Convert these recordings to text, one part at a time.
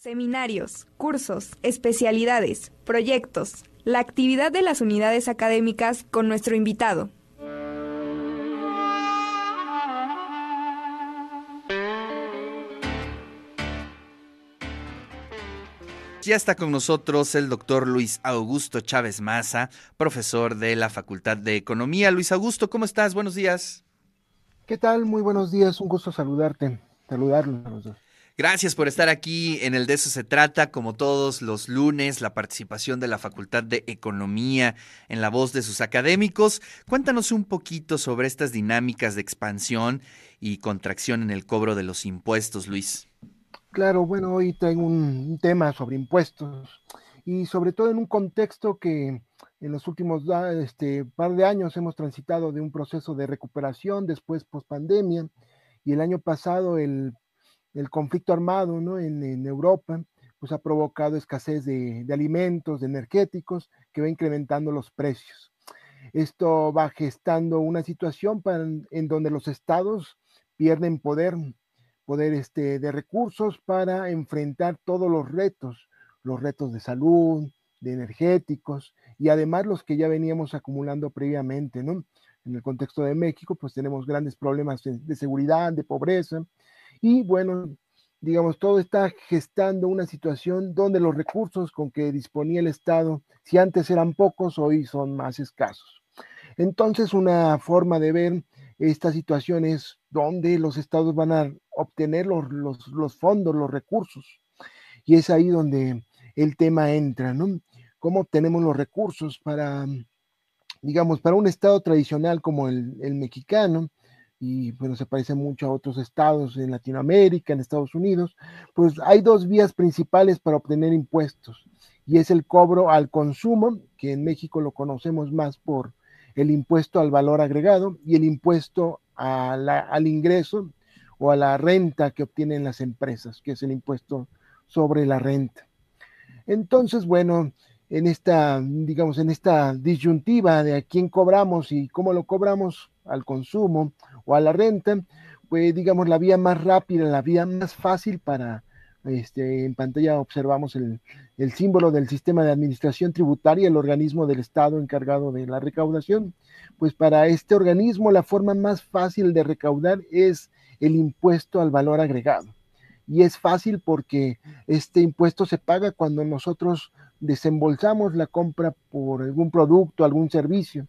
Seminarios, cursos, especialidades, proyectos, la actividad de las unidades académicas con nuestro invitado. Ya está con nosotros el doctor Luis Augusto Chávez Maza, profesor de la Facultad de Economía. Luis Augusto, ¿cómo estás? Buenos días. ¿Qué tal? Muy buenos días, un gusto saludarte, saludarlos a los dos. Gracias por estar aquí en el De eso se trata, como todos los lunes, la participación de la Facultad de Economía en la voz de sus académicos. Cuéntanos un poquito sobre estas dinámicas de expansión y contracción en el cobro de los impuestos, Luis. Claro, bueno, hoy tengo un tema sobre impuestos y sobre todo en un contexto que en los últimos este, par de años hemos transitado de un proceso de recuperación después post pandemia y el año pasado el el conflicto armado ¿no? en, Europa, pues ha provocado escasez de, alimentos, de energéticos, que va incrementando los precios. Esto va gestando una situación en donde los estados pierden poder, poder este, de recursos para enfrentar todos los retos, los retos de salud, de energéticos y además los que ya veníamos acumulando previamente, ¿no? En el contexto de México, pues tenemos grandes problemas de seguridad, de pobreza, y bueno, digamos, todo está gestando una situación donde los recursos con que disponía el Estado, si antes eran pocos, hoy son más escasos. Entonces, una forma de ver esta situación es donde los estados van a obtener los, los, fondos, los recursos. Y es ahí donde el tema entra, ¿no? ¿Cómo obtenemos los recursos para, digamos, para un estado tradicional como el mexicano? Y bueno, se parece mucho a otros estados en Latinoamérica, en Estados Unidos, pues hay dos vías principales para obtener impuestos y es el cobro al consumo, que en México lo conocemos más por el impuesto al valor agregado y el impuesto al ingreso o a la renta que obtienen las empresas, que es el impuesto sobre la renta. Entonces, bueno, en esta, digamos, en esta disyuntiva de a quién cobramos y cómo lo cobramos al consumo o a la renta, pues digamos la vía más rápida, la vía más fácil para, este, en pantalla observamos el, el símbolo del sistema de administración tributaria, el organismo del Estado encargado de la recaudación. Pues para este organismo la forma más fácil de recaudar es el impuesto al valor agregado. Y es fácil porque este impuesto se paga cuando nosotros desembolsamos la compra por algún producto, algún servicio.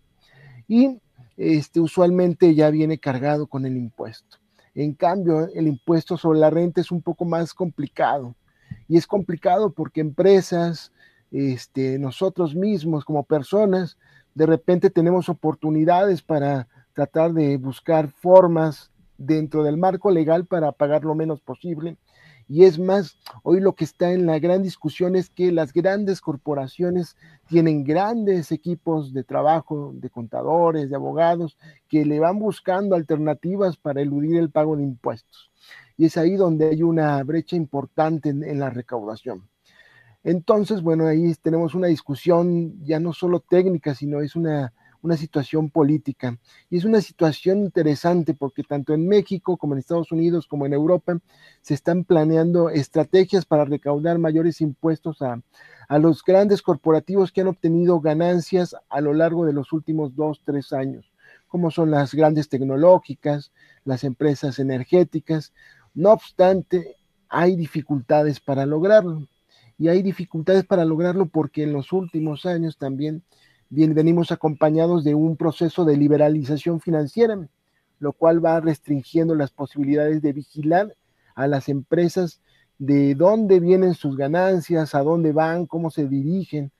Y este, usualmente ya viene cargado con el impuesto. En cambio, el impuesto sobre la renta es un poco más complicado. Y es complicado porque empresas, este, nosotros mismos como personas, de repente tenemos oportunidades para tratar de buscar formas dentro del marco legal para pagar lo menos posible y es más, hoy lo que está en la gran discusión es que las grandes corporaciones tienen grandes equipos de trabajo, de contadores, de abogados, que le van buscando alternativas para eludir el pago de impuestos. Y es ahí donde hay una brecha importante en, la recaudación. Entonces, bueno, ahí tenemos una discusión ya no solo técnica, sino es una una situación política. Y es una situación interesante porque tanto en México como en Estados Unidos como en Europa se están planeando estrategias para recaudar mayores impuestos a, los grandes corporativos que han obtenido ganancias a lo largo de los últimos dos, tres años, como son las grandes tecnológicas, las empresas energéticas. No obstante, hay dificultades para lograrlo. Y hay dificultades para lograrlo porque en los últimos años también venimos acompañados de un proceso de liberalización financiera, lo cual va restringiendo las posibilidades de vigilar a las empresas de dónde vienen sus ganancias, a dónde van, cómo se dirigen.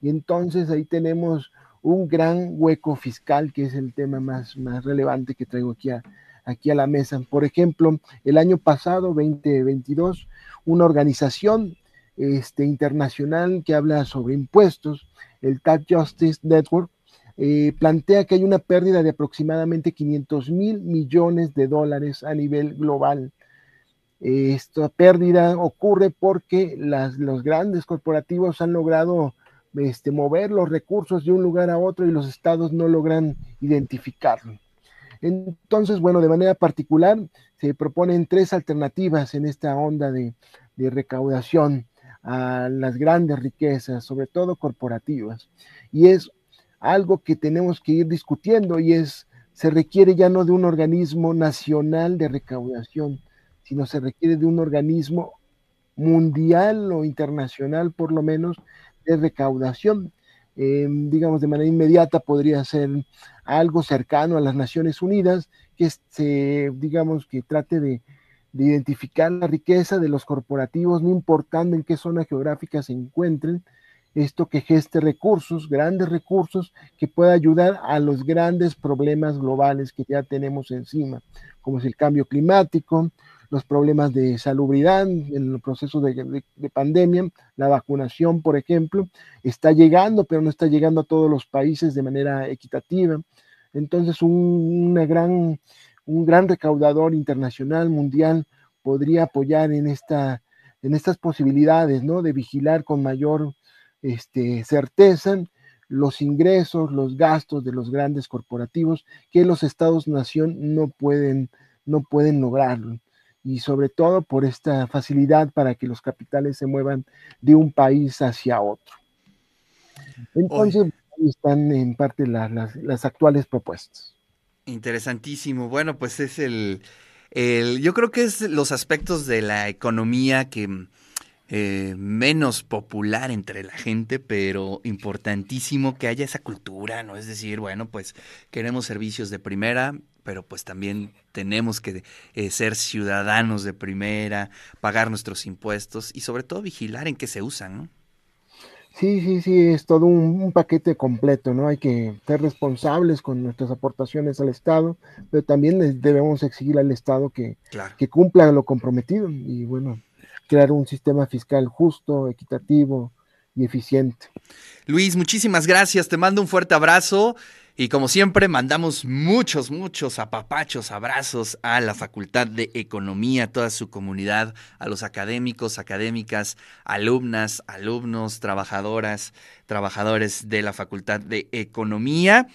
Y entonces ahí tenemos un gran hueco fiscal, que es el tema más, más relevante que traigo aquí a, aquí a la mesa. Por ejemplo, el año pasado, 2022, una organización este, internacional que habla sobre impuestos el Tax Justice Network, eh, plantea que hay una pérdida de aproximadamente 500 mil millones de dólares a nivel global. esta pérdida ocurre porque los grandes corporativos han logrado este, mover los recursos de un lugar a otro y los estados no logran identificarlo. Entonces, bueno, de manera particular, se proponen tres alternativas en esta onda de recaudación a las grandes riquezas, sobre todo corporativas. Y es algo que tenemos que ir discutiendo y es, se requiere ya no de un organismo nacional de recaudación, sino se requiere de un organismo mundial o internacional, por lo menos, de recaudación. Eh, digamos, de manera inmediata podría ser algo cercano a las Naciones Unidas, que se, digamos, que trate de, de identificar la riqueza de los corporativos, no importando en qué zona geográfica se encuentren, esto que geste recursos, grandes recursos, que pueda ayudar a los grandes problemas globales que ya tenemos encima, como es el cambio climático, los problemas de salubridad en el proceso de, pandemia, la vacunación, por ejemplo, está llegando, pero no está llegando a todos los países de manera equitativa. Entonces, un, una gran, un gran recaudador internacional, mundial, podría apoyar en, esta, en estas posibilidades, ¿no? De vigilar con mayor este, certeza los ingresos, los gastos de los grandes corporativos que los estados-nación no pueden, no pueden lograrlo y sobre todo por esta facilidad para que los capitales se muevan de un país hacia otro. Entonces, ahí están en parte las, actuales propuestas. Interesantísimo. Bueno, pues es el, el, yo creo que es los aspectos de la economía que eh, menos popular entre la gente, pero importantísimo que haya esa cultura, ¿no? Es decir, bueno, pues queremos servicios de primera, pero pues también tenemos que eh, ser ciudadanos de primera, pagar nuestros impuestos y sobre todo vigilar en qué se usan, ¿no? Sí, sí, sí, es todo un, paquete completo, ¿no? Hay que ser responsables con nuestras aportaciones al Estado, pero también debemos exigir al Estado que, que cumpla lo comprometido. Y bueno, crear un sistema fiscal justo, equitativo y eficiente. Luis, muchísimas gracias, te mando un fuerte abrazo. Y como siempre, mandamos muchos, muchos apapachos, abrazos a la Facultad de Economía, a toda su comunidad, a los académicos, académicas, alumnas, alumnos, trabajadoras, trabajadores de la Facultad de Economía.